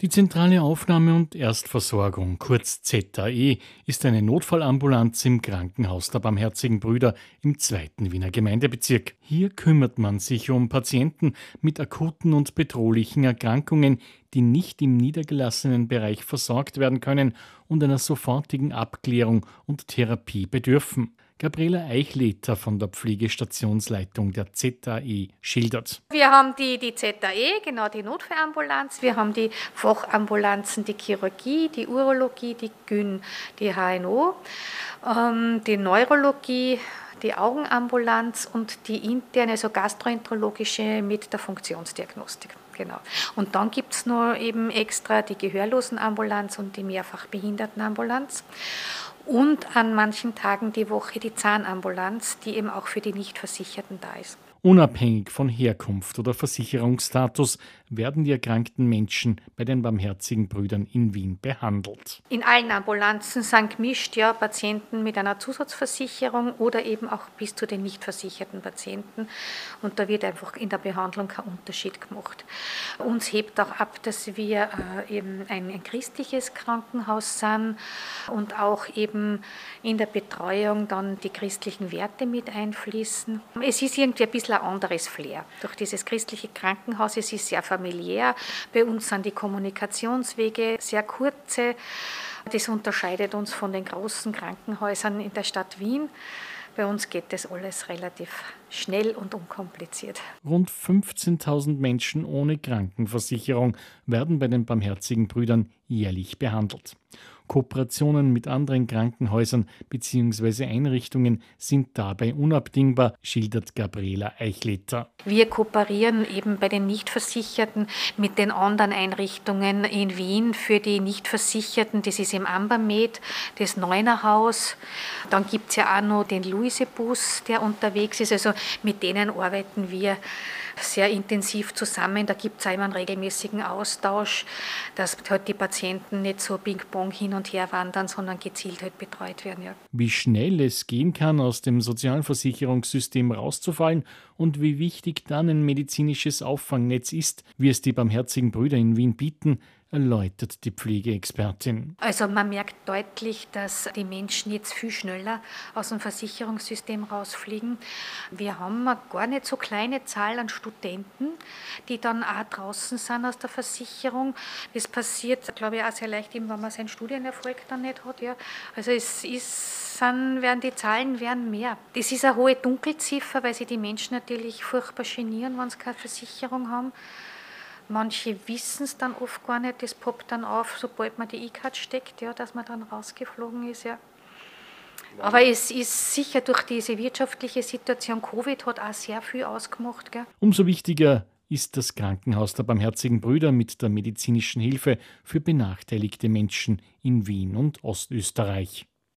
Die zentrale Aufnahme- und Erstversorgung, kurz ZAE, ist eine Notfallambulanz im Krankenhaus der Barmherzigen Brüder im zweiten Wiener Gemeindebezirk. Hier kümmert man sich um Patienten mit akuten und bedrohlichen Erkrankungen, die nicht im niedergelassenen Bereich versorgt werden können und einer sofortigen Abklärung und Therapie bedürfen. Gabriela Eichleter von der Pflegestationsleitung der ZAE schildert. Wir haben die, die ZAE, genau die Notfallambulanz. Wir haben die Fachambulanzen, die Chirurgie, die Urologie, die Gyn, die HNO, ähm, die Neurologie, die Augenambulanz und die interne, also gastroenterologische mit der Funktionsdiagnostik. Genau. Und dann gibt es noch eben extra die Gehörlosenambulanz und die Mehrfachbehindertenambulanz und an manchen Tagen die Woche die Zahnambulanz, die eben auch für die Nichtversicherten da ist. Unabhängig von Herkunft oder Versicherungsstatus werden die erkrankten Menschen bei den Barmherzigen Brüdern in Wien behandelt. In allen Ambulanzen sind gemischt ja Patienten mit einer Zusatzversicherung oder eben auch bis zu den nicht versicherten Patienten. Und da wird einfach in der Behandlung kein Unterschied gemacht. Uns hebt auch ab, dass wir äh, eben ein, ein christliches Krankenhaus sind und auch eben in der Betreuung dann die christlichen Werte mit einfließen. Es ist irgendwie ein bisschen bisschen ein anderes Flair. Durch dieses christliche Krankenhaus es ist sehr familiär. Bei uns sind die Kommunikationswege sehr kurze. Das unterscheidet uns von den großen Krankenhäusern in der Stadt Wien. Bei uns geht das alles relativ schnell und unkompliziert. Rund 15.000 Menschen ohne Krankenversicherung werden bei den Barmherzigen Brüdern jährlich behandelt. Kooperationen mit anderen Krankenhäusern bzw. Einrichtungen sind dabei unabdingbar, schildert Gabriela Eichleter. Wir kooperieren eben bei den Nichtversicherten mit den anderen Einrichtungen in Wien für die Nichtversicherten. Das ist im Ambermed, das Neunerhaus. Dann gibt es ja auch noch den Luisebus, der unterwegs ist. Also mit denen arbeiten wir sehr intensiv zusammen. Da gibt es immer einen regelmäßigen Austausch, dass halt die Patienten nicht so Ping-Pong hin und her wandern, sondern gezielt halt betreut werden. Ja. Wie schnell es gehen kann, aus dem Sozialversicherungssystem rauszufallen und wie wichtig dann ein medizinisches Auffangnetz ist, wie es die Barmherzigen Brüder in Wien bieten, erläutert die Pflegeexpertin. Also man merkt deutlich, dass die Menschen jetzt viel schneller aus dem Versicherungssystem rausfliegen. Wir haben eine gar nicht so kleine Zahl an Studenten, die dann auch draußen sind aus der Versicherung. Das passiert, glaube ich, auch sehr leicht, wenn man seinen Studienerfolg dann nicht hat. Ja. Also es ist sind, werden die Zahlen werden mehr. Das ist eine hohe Dunkelziffer, weil sich die Menschen natürlich furchtbar genieren, wenn sie keine Versicherung haben. Manche wissen es dann oft gar nicht, das poppt dann auf, sobald man die E-Card steckt, ja, dass man dann rausgeflogen ist. Ja. Aber es ist sicher durch diese wirtschaftliche Situation, Covid hat auch sehr viel ausgemacht. Gell. Umso wichtiger ist das Krankenhaus der Barmherzigen Brüder mit der medizinischen Hilfe für benachteiligte Menschen in Wien und Ostösterreich.